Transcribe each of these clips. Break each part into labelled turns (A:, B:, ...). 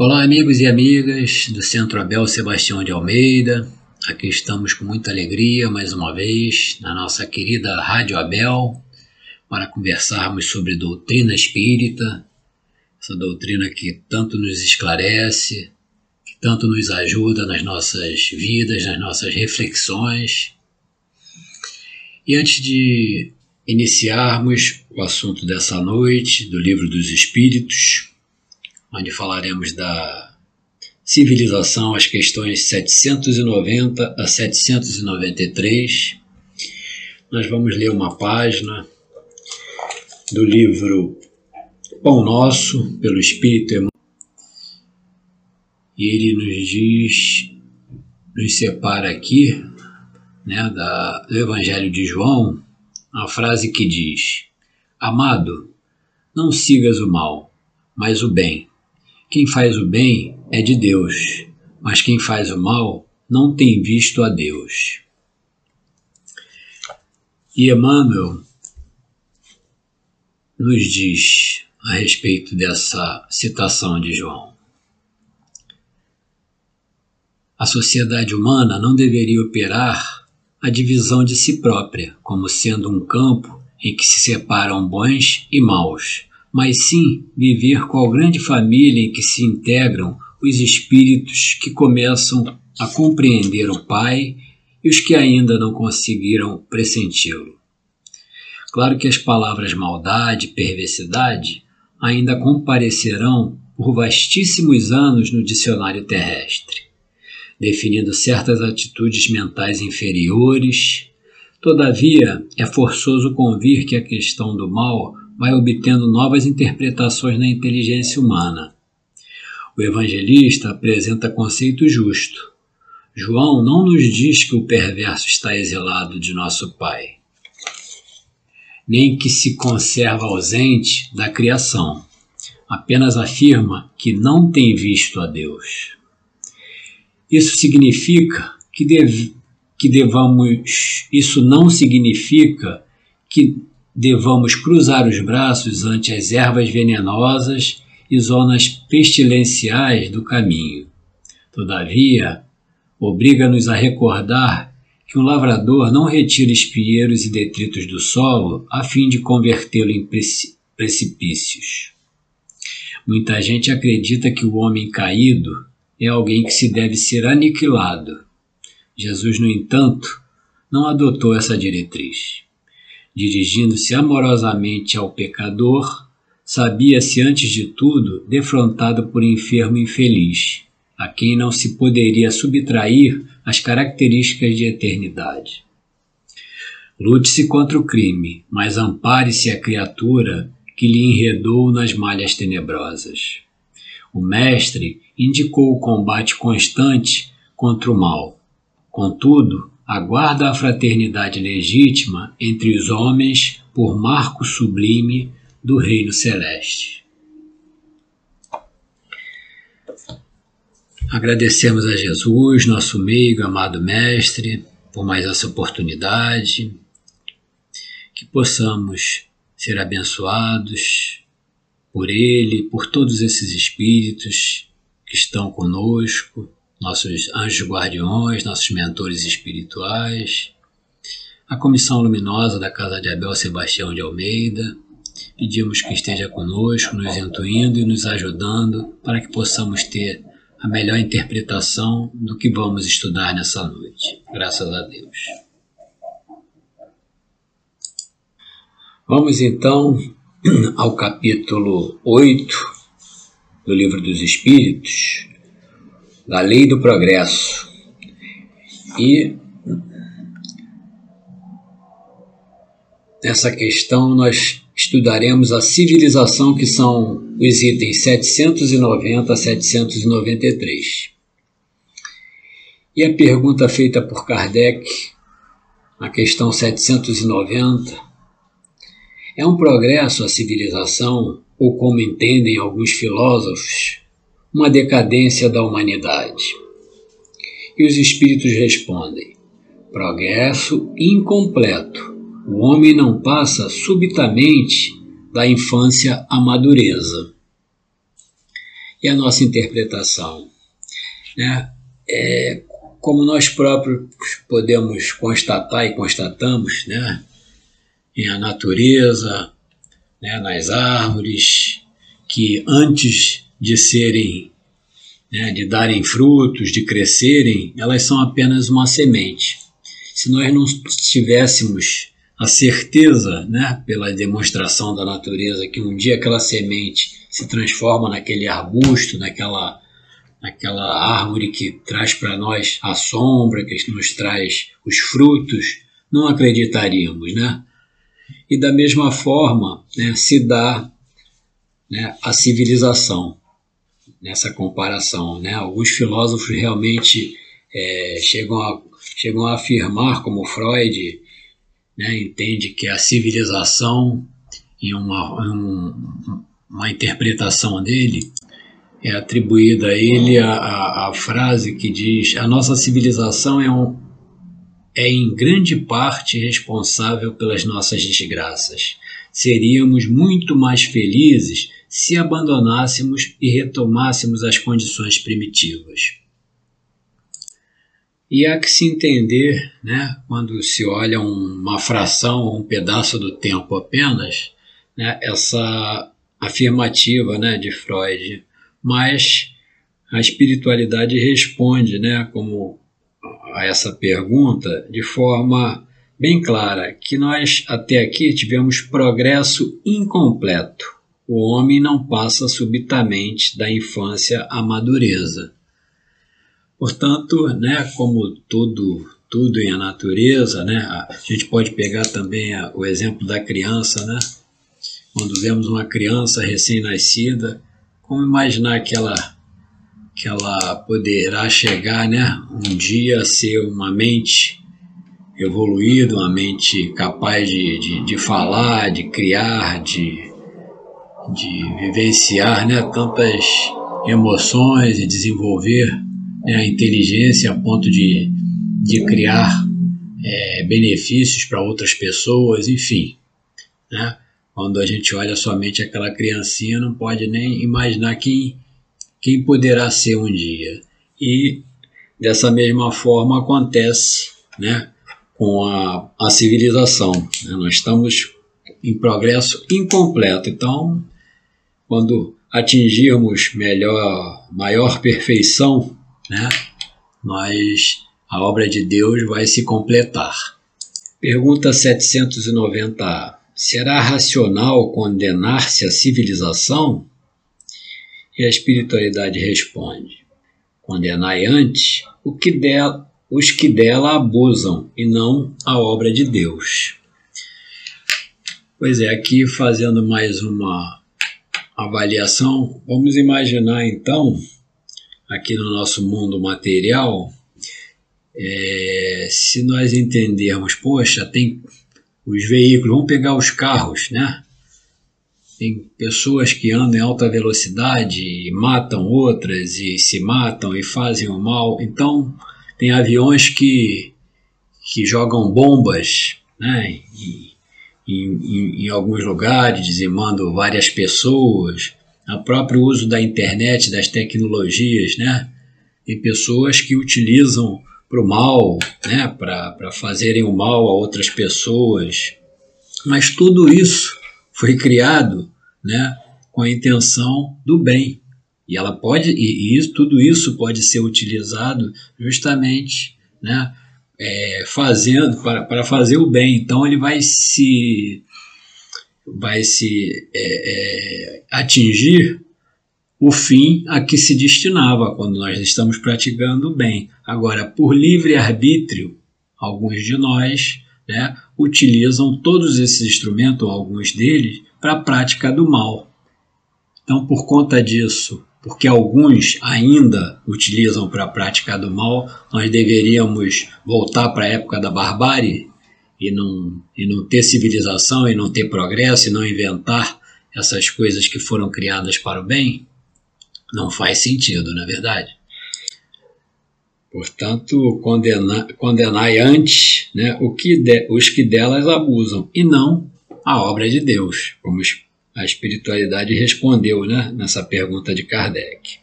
A: Olá, amigos e amigas do Centro Abel Sebastião de Almeida. Aqui estamos com muita alegria mais uma vez na nossa querida Rádio Abel para conversarmos sobre doutrina espírita, essa doutrina que tanto nos esclarece, que tanto nos ajuda nas nossas vidas, nas nossas reflexões. E antes de iniciarmos o assunto dessa noite do Livro dos Espíritos, onde falaremos da civilização, as questões 790 a 793. Nós vamos ler uma página do livro Pão Nosso, pelo Espírito Emmanuel. E ele nos diz, nos separa aqui, né, da, do Evangelho de João, a frase que diz: Amado, não sigas o mal, mas o bem quem faz o bem é de Deus, mas quem faz o mal não tem visto a Deus. E Emmanuel nos diz a respeito dessa citação de João. A sociedade humana não deveria operar a divisão de si própria, como sendo um campo em que se separam bons e maus, mas sim viver qual grande família em que se integram os espíritos que começam a compreender o Pai e os que ainda não conseguiram pressenti-lo. Claro que as palavras maldade e perversidade ainda comparecerão por vastíssimos anos no dicionário terrestre, definindo certas atitudes mentais inferiores. Todavia, é forçoso convir que a questão do mal vai obtendo novas interpretações na inteligência humana. O evangelista apresenta conceito justo. João não nos diz que o perverso está exilado de nosso Pai, nem que se conserva ausente da criação. Apenas afirma que não tem visto a Deus. Isso significa que, dev, que devamos. Isso não significa que devamos cruzar os braços ante as ervas venenosas e zonas pestilenciais do caminho. Todavia, obriga-nos a recordar que um lavrador não retira espinheiros e detritos do solo a fim de convertê-lo em precipícios. Muita gente acredita que o homem caído é alguém que se deve ser aniquilado. Jesus, no entanto, não adotou essa diretriz dirigindo-se amorosamente ao pecador, sabia-se antes de tudo defrontado por enfermo infeliz, a quem não se poderia subtrair as características de eternidade. Lute-se contra o crime, mas ampare-se a criatura que lhe enredou nas malhas tenebrosas. O mestre indicou o combate constante contra o mal. Contudo, aguarda a fraternidade legítima entre os homens por marco sublime do reino celeste. Agradecemos a Jesus, nosso meigo, amado Mestre, por mais essa oportunidade, que possamos ser abençoados por Ele, por todos esses espíritos que estão conosco nossos anjos guardiões, nossos mentores espirituais, a Comissão Luminosa da Casa de Abel Sebastião de Almeida. Pedimos que esteja conosco, nos intuindo e nos ajudando para que possamos ter a melhor interpretação do que vamos estudar nessa noite. Graças a Deus. Vamos então ao capítulo 8 do Livro dos Espíritos, da lei do progresso. E nessa questão nós estudaremos a civilização, que são os itens 790 a 793. E a pergunta feita por Kardec, na questão 790, é um progresso a civilização, ou como entendem alguns filósofos, uma decadência da humanidade. E os espíritos respondem: progresso incompleto. O homem não passa subitamente da infância à madureza. E a nossa interpretação? Né? É, como nós próprios podemos constatar e constatamos, né? em a natureza, né? nas árvores, que antes de serem, né? de darem frutos, de crescerem, elas são apenas uma semente. Se nós não tivéssemos a certeza, né, pela demonstração da natureza, que um dia aquela semente se transforma naquele arbusto, naquela, naquela árvore que traz para nós a sombra, que nos traz os frutos, não acreditaríamos, né? E da mesma forma, né, se dá né, a civilização nessa comparação, né? Alguns filósofos realmente é, chegam, a, chegam a afirmar, como Freud né, entende que a civilização, em uma, em uma interpretação dele, é atribuída a ele a, a, a, frase que diz: A nossa civilização é, um, é em grande parte responsável pelas nossas desgraças. Seríamos muito mais felizes se abandonássemos e retomássemos as condições primitivas. E há que se entender, né, quando se olha uma fração, um pedaço do tempo apenas, né, essa afirmativa né, de Freud. Mas a espiritualidade responde né, como a essa pergunta de forma bem clara, que nós até aqui tivemos progresso incompleto. O homem não passa subitamente da infância à madureza. Portanto, né, como tudo, tudo em a natureza, né, a gente pode pegar também a, o exemplo da criança, né? Quando vemos uma criança recém-nascida, como imaginar que ela, que ela poderá chegar, né, um dia a ser uma mente evoluída, uma mente capaz de, de, de falar, de criar, de, de vivenciar né, tantas emoções e desenvolver né, a inteligência a ponto de, de criar é, benefícios para outras pessoas, enfim. Né? Quando a gente olha somente aquela criancinha, não pode nem imaginar quem, quem poderá ser um dia. E dessa mesma forma acontece né, com a, a civilização. Né? Nós estamos em progresso incompleto. Então, quando atingirmos melhor, maior perfeição né, nós, a obra de Deus vai se completar. Pergunta 790 Será racional condenar-se a civilização? E a espiritualidade responde: Condenai antes o que dela, os que dela abusam e não a obra de Deus. Pois é, aqui fazendo mais uma avaliação, vamos imaginar então aqui no nosso mundo material, é, se nós entendermos, poxa, tem os veículos, vamos pegar os carros, né? Tem pessoas que andam em alta velocidade e matam outras e se matam e fazem o mal. Então, tem aviões que, que jogam bombas né, em, em, em alguns lugares, dizimando várias pessoas o próprio uso da internet, das tecnologias, né? Tem pessoas que utilizam para o mal, né? para fazerem o mal a outras pessoas. Mas tudo isso foi criado né? com a intenção do bem. E ela pode, e isso, tudo isso pode ser utilizado justamente né? É, fazendo para, para fazer o bem. Então ele vai se vai se é, é, atingir o fim a que se destinava quando nós estamos praticando o bem. Agora, por livre arbítrio, alguns de nós né, utilizam todos esses instrumentos, ou alguns deles, para a prática do mal. Então, por conta disso, porque alguns ainda utilizam para a prática do mal, nós deveríamos voltar para a época da barbárie e não, e não ter civilização e não ter progresso e não inventar essas coisas que foram criadas para o bem, não faz sentido, não é verdade? Portanto, condenar, condenai antes né, o que de, os que delas abusam, e não a obra de Deus, como a espiritualidade respondeu né, nessa pergunta de Kardec.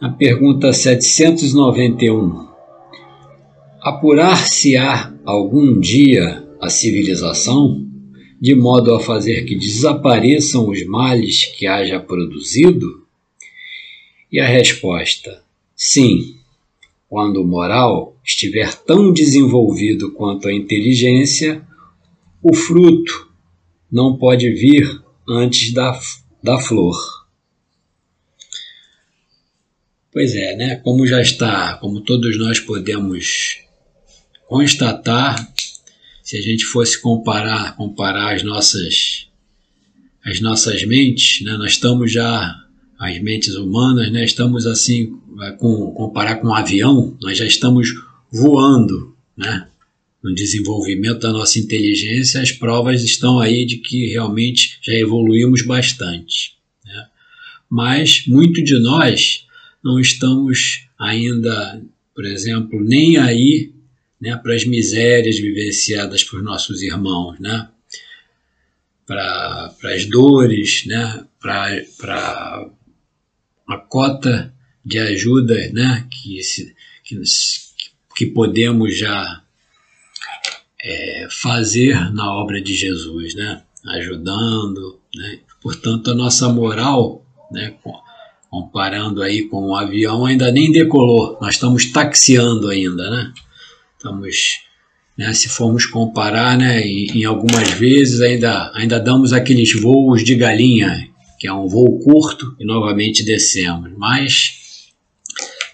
A: A pergunta 791. Apurar-se-á algum dia a civilização, de modo a fazer que desapareçam os males que haja produzido? E a resposta: sim, quando o moral estiver tão desenvolvido quanto a inteligência, o fruto não pode vir antes da, da flor. Pois é, né? Como já está, como todos nós podemos constatar, se a gente fosse comparar, comparar as nossas as nossas mentes, né? Nós estamos já as mentes humanas, né? Estamos assim, com comparar com um avião, nós já estamos voando, né? No desenvolvimento da nossa inteligência, as provas estão aí de que realmente já evoluímos bastante. Né? Mas muito de nós não estamos ainda, por exemplo, nem aí né, para as misérias vivenciadas por nossos irmãos, né? para as dores, né? para a cota de ajuda né? que, se, que, que podemos já é, fazer na obra de Jesus, né? ajudando. Né? Portanto, a nossa moral, né? comparando aí com o avião, ainda nem decolou, nós estamos taxiando ainda. Né? Estamos, né? se formos comparar, né? em, em algumas vezes ainda, ainda damos aqueles voos de galinha, que é um voo curto, e novamente descemos. Mas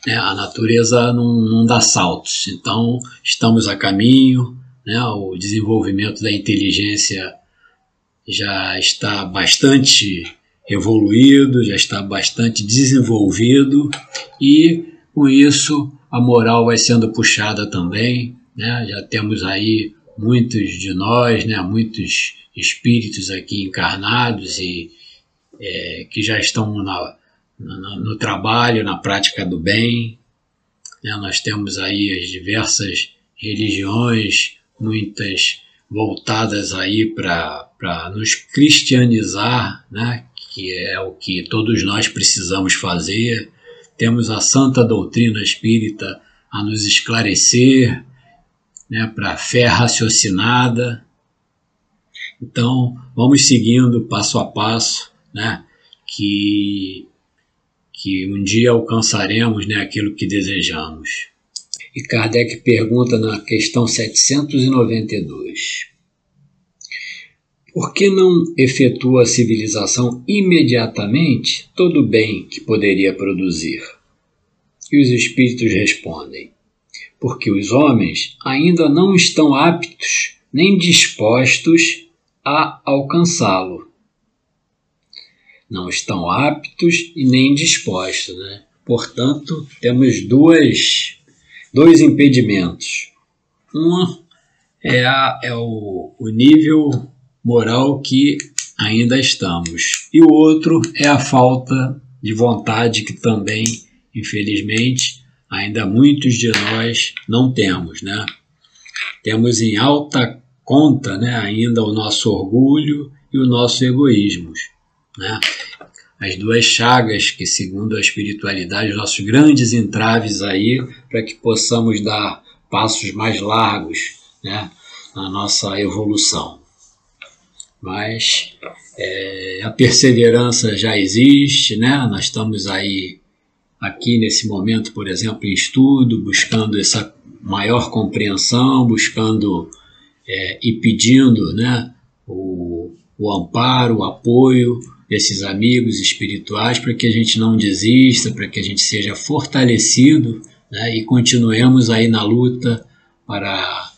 A: né, a natureza não, não dá saltos, então estamos a caminho, né? O desenvolvimento da inteligência já está bastante evoluído, já está bastante desenvolvido e com isso a moral vai sendo puxada também, né? Já temos aí muitos de nós, né? Muitos espíritos aqui encarnados e é, que já estão na, no, trabalho, na prática do bem. Né? Nós temos aí as diversas religiões muitas voltadas aí para nos cristianizar, né? que é o que todos nós precisamos fazer. Temos a santa doutrina espírita a nos esclarecer né? para a fé raciocinada. Então, vamos seguindo passo a passo, né? que, que um dia alcançaremos né? aquilo que desejamos. E Kardec pergunta na questão 792: Por que não efetua a civilização imediatamente todo o bem que poderia produzir? E os espíritos respondem: Porque os homens ainda não estão aptos nem dispostos a alcançá-lo. Não estão aptos e nem dispostos, né? Portanto, temos duas dois impedimentos. Um é, a, é o, o nível moral que ainda estamos, e o outro é a falta de vontade que também, infelizmente, ainda muitos de nós não temos, né? Temos em alta conta, né, ainda o nosso orgulho e o nosso egoísmo, né? As duas chagas que, segundo a espiritualidade, os nossos grandes entraves aí para que possamos dar passos mais largos né, na nossa evolução. Mas é, a perseverança já existe, né? Nós estamos aí aqui nesse momento, por exemplo, em estudo, buscando essa maior compreensão, buscando é, e pedindo, né, o, o amparo, o apoio desses amigos espirituais para que a gente não desista, para que a gente seja fortalecido né, e continuemos aí na luta para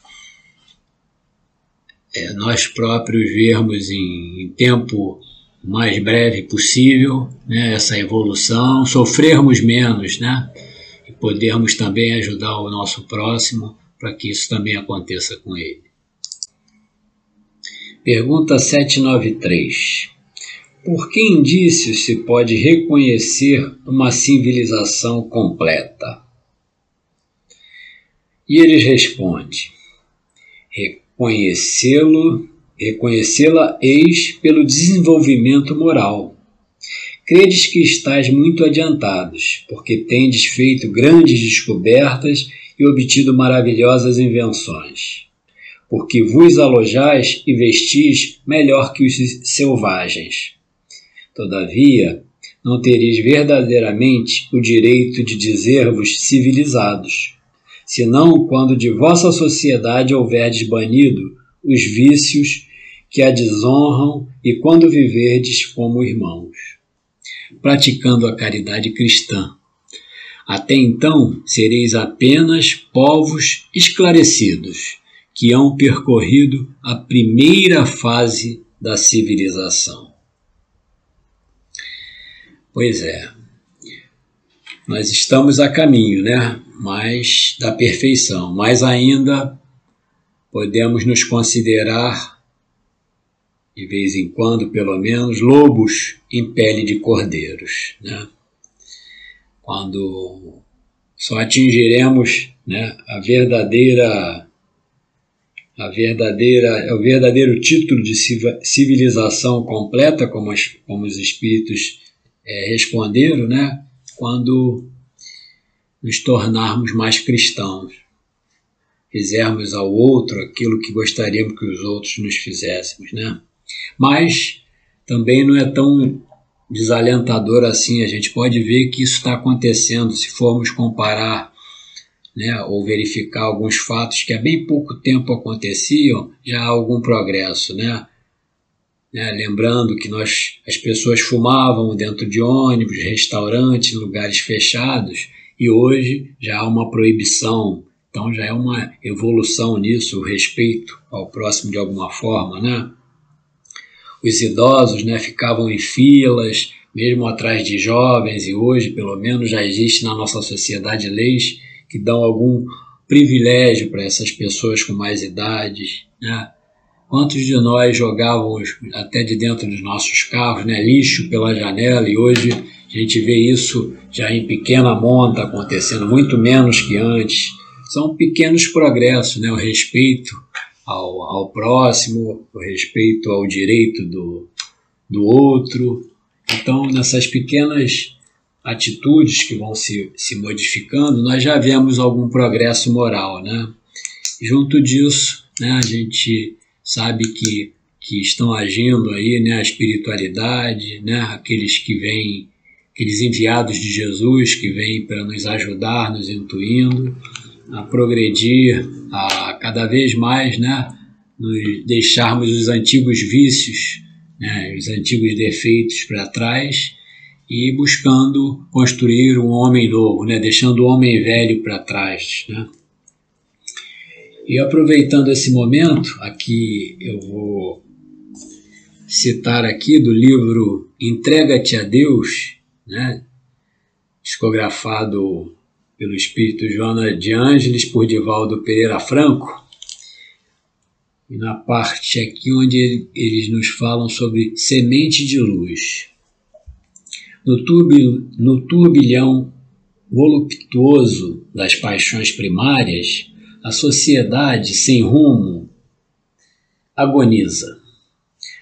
A: é, nós próprios vermos em, em tempo mais breve possível né, essa evolução, sofrermos menos né, e podermos também ajudar o nosso próximo para que isso também aconteça com ele. Pergunta 793. Por que indícios se pode reconhecer uma civilização completa? E eles respondem: reconhecê-lo, reconhecê-la eis pelo desenvolvimento moral. Credes que estáis muito adiantados, porque tendes feito grandes descobertas e obtido maravilhosas invenções. Porque vos alojais e vestis melhor que os selvagens. Todavia, não tereis verdadeiramente o direito de dizer-vos civilizados, senão quando de vossa sociedade houverdes banido os vícios que a desonram e quando viverdes como irmãos, praticando a caridade cristã. Até então sereis apenas povos esclarecidos, que hão percorrido a primeira fase da civilização. Pois é, nós estamos a caminho, né? Mas da perfeição, mas ainda podemos nos considerar, de vez em quando, pelo menos, lobos em pele de cordeiros, né? Quando só atingiremos né, a verdadeira a verdadeira, o verdadeiro título de civilização completa, como, as, como os espíritos é, responderam, né? quando nos tornarmos mais cristãos, fizermos ao outro aquilo que gostaríamos que os outros nos fizéssemos, né? Mas também não é tão desalentador assim. A gente pode ver que isso está acontecendo se formos comparar né, ou verificar alguns fatos que há bem pouco tempo aconteciam, já há algum progresso, né? Né? Lembrando que nós, as pessoas fumavam dentro de ônibus, restaurantes, lugares fechados, e hoje já há uma proibição. Então já é uma evolução nisso, o respeito ao próximo de alguma forma, né? Os idosos, né, ficavam em filas, mesmo atrás de jovens, e hoje, pelo menos, já existe na nossa sociedade leis que dão algum privilégio para essas pessoas com mais idade, né? Quantos de nós jogávamos até de dentro dos nossos carros, né, lixo pela janela e hoje a gente vê isso já em pequena monta acontecendo, muito menos que antes. São pequenos progressos, né, o respeito ao, ao próximo, o respeito ao direito do, do outro. Então, nessas pequenas atitudes que vão se, se modificando, nós já vemos algum progresso moral, né? Junto disso, né, a gente sabe que, que estão agindo aí, né, a espiritualidade, né, aqueles que vêm, aqueles enviados de Jesus que vêm para nos ajudar, nos intuindo a progredir, a cada vez mais, né, nos deixarmos os antigos vícios, né, os antigos defeitos para trás e buscando construir um homem novo, né, deixando o homem velho para trás, né. E aproveitando esse momento, aqui eu vou citar aqui do livro Entrega-te a Deus, né, discografado pelo espírito Joana de Ângeles por Divaldo Pereira Franco. E na parte aqui onde eles nos falam sobre semente de luz. No, turbil, no turbilhão voluptuoso das paixões primárias, a sociedade sem rumo agoniza.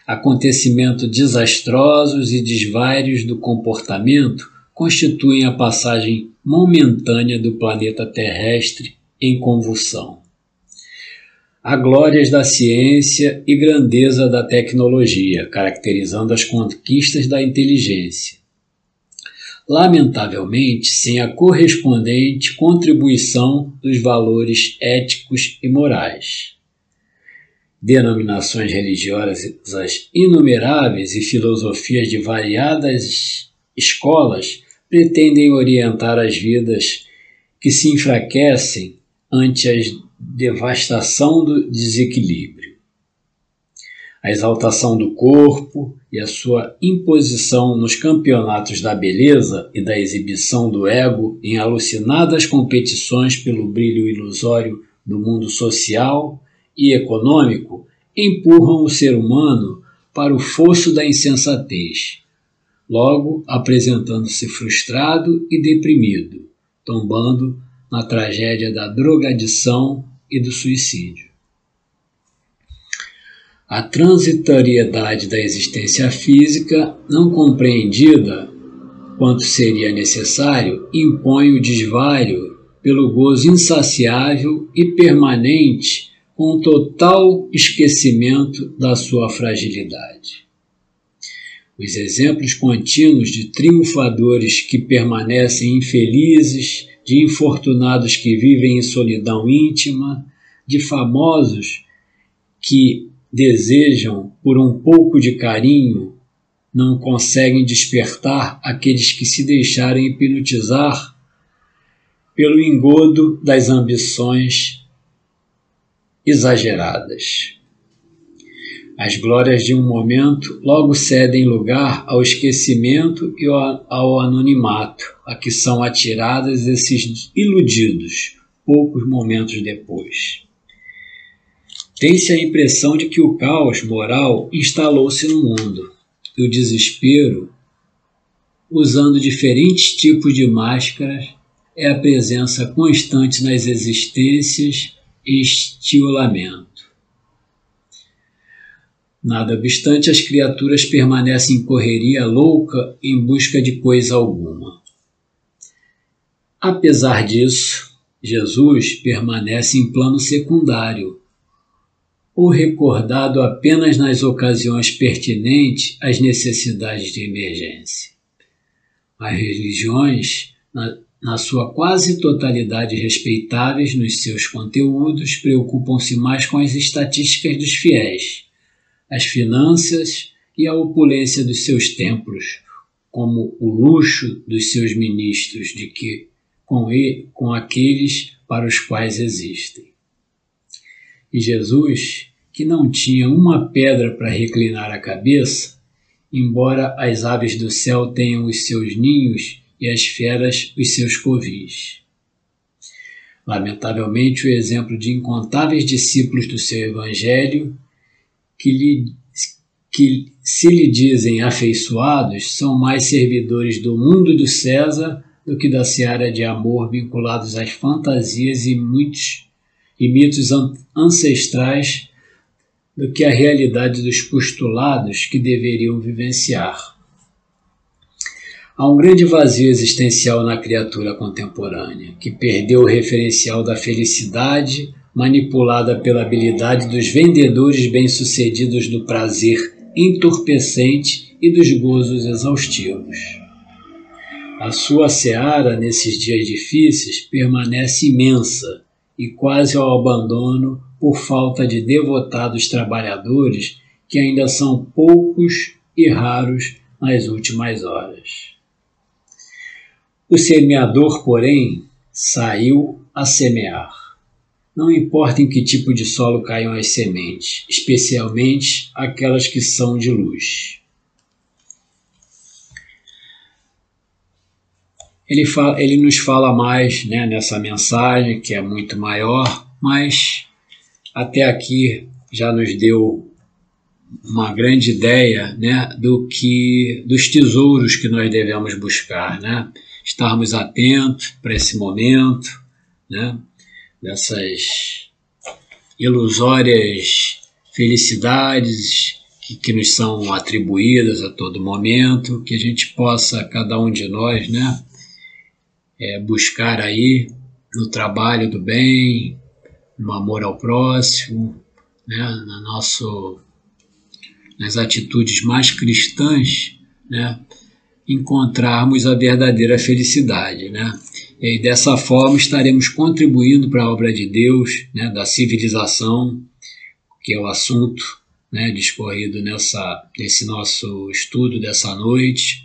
A: Acontecimentos desastrosos e desvários do comportamento constituem a passagem momentânea do planeta terrestre em convulsão. Há glórias da ciência e grandeza da tecnologia, caracterizando as conquistas da inteligência lamentavelmente sem a correspondente contribuição dos valores éticos e morais. Denominações religiosas inumeráveis e filosofias de variadas escolas pretendem orientar as vidas que se enfraquecem ante a devastação do desequilíbrio a exaltação do corpo e a sua imposição nos campeonatos da beleza e da exibição do ego em alucinadas competições pelo brilho ilusório do mundo social e econômico empurram o ser humano para o fosso da insensatez, logo apresentando-se frustrado e deprimido, tombando na tragédia da drogadição e do suicídio. A transitoriedade da existência física, não compreendida quanto seria necessário, impõe o desvario pelo gozo insaciável e permanente com total esquecimento da sua fragilidade. Os exemplos contínuos de triunfadores que permanecem infelizes, de infortunados que vivem em solidão íntima, de famosos que desejam por um pouco de carinho, não conseguem despertar aqueles que se deixaram hipnotizar pelo engodo das ambições exageradas. As glórias de um momento logo cedem lugar ao esquecimento e ao anonimato, a que são atiradas esses iludidos poucos momentos depois. Tem-se a impressão de que o caos moral instalou-se no mundo e o desespero, usando diferentes tipos de máscaras, é a presença constante nas existências e estilamento. Nada obstante, as criaturas permanecem em correria louca em busca de coisa alguma. Apesar disso, Jesus permanece em plano secundário, ou recordado apenas nas ocasiões pertinentes às necessidades de emergência. As religiões, na, na sua quase totalidade respeitáveis nos seus conteúdos, preocupam-se mais com as estatísticas dos fiéis as finanças e a opulência dos seus templos, como o luxo dos seus ministros, de que com, ele, com aqueles para os quais existem. E Jesus, que não tinha uma pedra para reclinar a cabeça, embora as aves do céu tenham os seus ninhos e as feras os seus covis. Lamentavelmente, o exemplo de incontáveis discípulos do seu Evangelho que, lhe, que se lhe dizem afeiçoados são mais servidores do mundo do César do que da seara de amor vinculados às fantasias e, muitos, e mitos ancestrais do que a realidade dos postulados que deveriam vivenciar. Há um grande vazio existencial na criatura contemporânea, que perdeu o referencial da felicidade manipulada pela habilidade dos vendedores bem-sucedidos do prazer entorpecente e dos gozos exaustivos. A sua seara, nesses dias difíceis, permanece imensa e quase ao abandono por falta de devotados trabalhadores que ainda são poucos e raros nas últimas horas. O semeador, porém, saiu a semear. Não importa em que tipo de solo caiam as sementes, especialmente aquelas que são de luz. Ele, fala, ele nos fala mais né, nessa mensagem, que é muito maior, mas até aqui já nos deu uma grande ideia né, do que dos tesouros que nós devemos buscar, né? Estarmos atentos para esse momento, né? dessas ilusórias felicidades que, que nos são atribuídas a todo momento, que a gente possa, cada um de nós, né, é, buscar aí no trabalho do bem, no amor ao próximo, né, no nosso, nas atitudes mais cristãs, né, encontrarmos a verdadeira felicidade, né? E dessa forma estaremos contribuindo para a obra de Deus, né, da civilização, que é o assunto né, discorrido nessa, nesse nosso estudo dessa noite,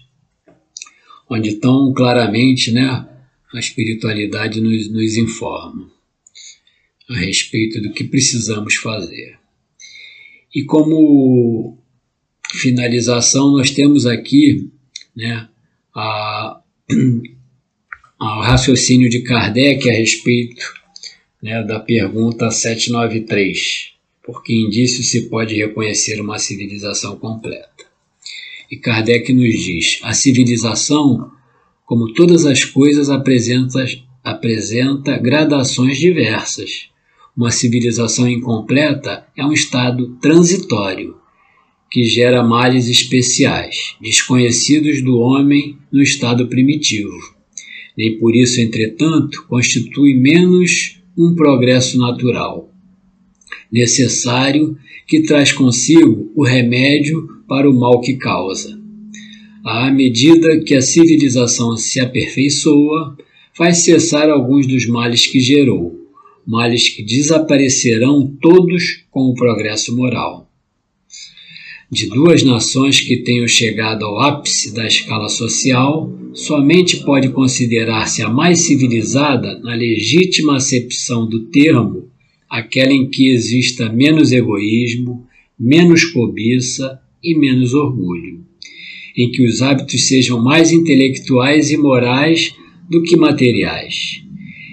A: onde tão claramente né, a espiritualidade nos, nos informa a respeito do que precisamos fazer. E como finalização, nós temos aqui né, a ao raciocínio de Kardec a respeito né, da pergunta 793, por que indício se pode reconhecer uma civilização completa. E Kardec nos diz: a civilização, como todas as coisas, apresenta, apresenta gradações diversas. Uma civilização incompleta é um estado transitório que gera males especiais, desconhecidos do homem no estado primitivo. Nem por isso, entretanto, constitui menos um progresso natural, necessário que traz consigo o remédio para o mal que causa. À medida que a civilização se aperfeiçoa, faz cessar alguns dos males que gerou, males que desaparecerão todos com o progresso moral. De duas nações que tenham chegado ao ápice da escala social, somente pode considerar-se a mais civilizada, na legítima acepção do termo, aquela em que exista menos egoísmo, menos cobiça e menos orgulho, em que os hábitos sejam mais intelectuais e morais do que materiais,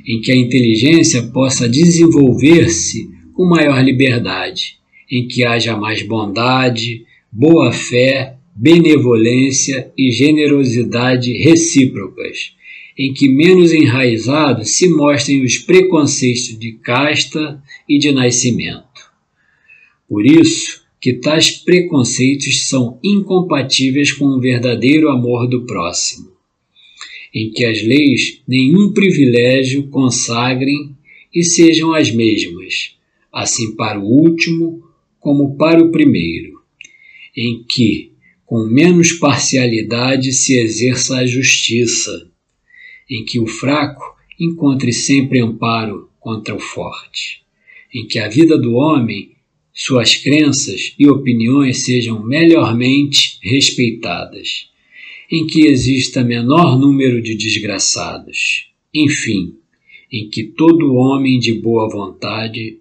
A: em que a inteligência possa desenvolver-se com maior liberdade, em que haja mais bondade, boa fé, benevolência e generosidade recíprocas, em que menos enraizados se mostrem os preconceitos de casta e de nascimento. Por isso, que tais preconceitos são incompatíveis com o verdadeiro amor do próximo em que as leis nenhum privilégio consagrem e sejam as mesmas, assim para o último como para o primeiro, em que, com menos parcialidade, se exerça a justiça, em que o fraco encontre sempre amparo contra o forte, em que a vida do homem, suas crenças e opiniões sejam melhormente respeitadas em que exista menor número de desgraçados, enfim, em que todo homem de boa vontade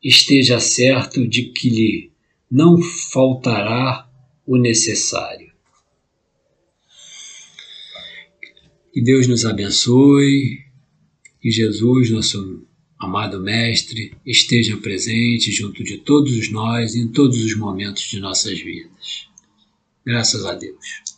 A: esteja certo de que lhe não faltará o necessário. Que Deus nos abençoe, que Jesus, nosso amado Mestre, esteja presente junto de todos nós em todos os momentos de nossas vidas. Graças a Deus.